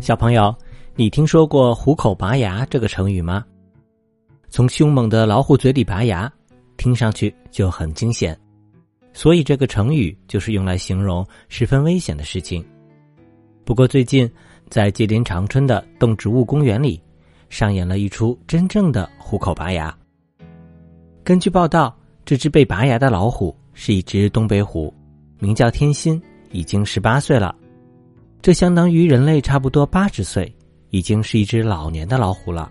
小朋友，你听说过“虎口拔牙”这个成语吗？从凶猛的老虎嘴里拔牙，听上去就很惊险，所以这个成语就是用来形容十分危险的事情。不过最近，在吉林长春的动植物公园里，上演了一出真正的虎口拔牙。根据报道，这只被拔牙的老虎是一只东北虎，名叫天心，已经十八岁了。这相当于人类差不多八十岁，已经是一只老年的老虎了。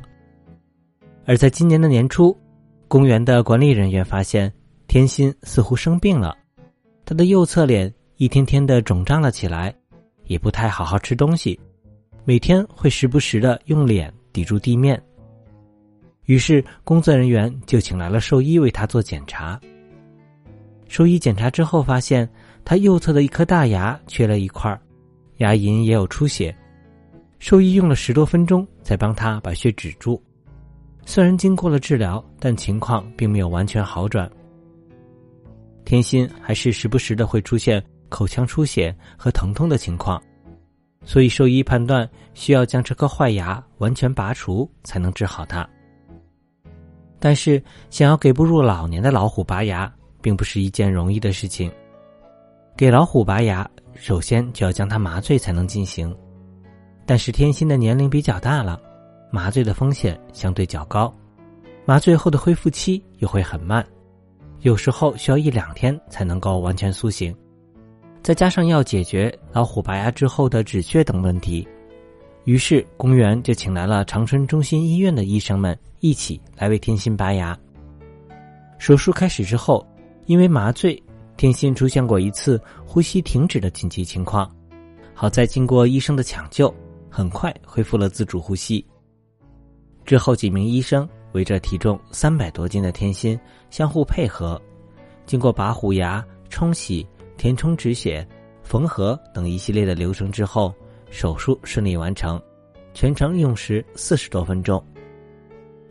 而在今年的年初，公园的管理人员发现天心似乎生病了，他的右侧脸一天天的肿胀了起来，也不太好好吃东西，每天会时不时的用脸抵住地面。于是工作人员就请来了兽医为他做检查。兽医检查之后发现，他右侧的一颗大牙缺了一块儿。牙龈也有出血，兽医用了十多分钟才帮他把血止住。虽然经过了治疗，但情况并没有完全好转。天心还是时不时的会出现口腔出血和疼痛的情况，所以兽医判断需要将这颗坏牙完全拔除才能治好它。但是，想要给步入老年的老虎拔牙，并不是一件容易的事情。给老虎拔牙。首先就要将它麻醉才能进行，但是天心的年龄比较大了，麻醉的风险相对较高，麻醉后的恢复期又会很慢，有时候需要一两天才能够完全苏醒。再加上要解决老虎拔牙之后的止血等问题，于是公园就请来了长春中心医院的医生们一起来为天心拔牙。手术开始之后，因为麻醉。天心出现过一次呼吸停止的紧急情况，好在经过医生的抢救，很快恢复了自主呼吸。之后，几名医生围着体重三百多斤的天心相互配合，经过拔虎牙、冲洗、填充止血、缝合等一系列的流程之后，手术顺利完成，全程用时四十多分钟。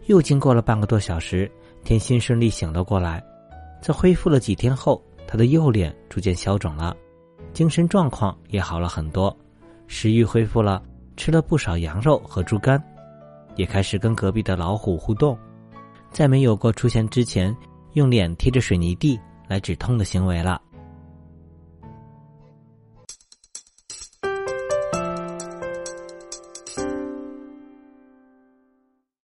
又经过了半个多小时，天心顺利醒了过来，在恢复了几天后。他的右脸逐渐消肿了，精神状况也好了很多，食欲恢复了，吃了不少羊肉和猪肝，也开始跟隔壁的老虎互动，再没有过出现之前用脸贴着水泥地来止痛的行为了。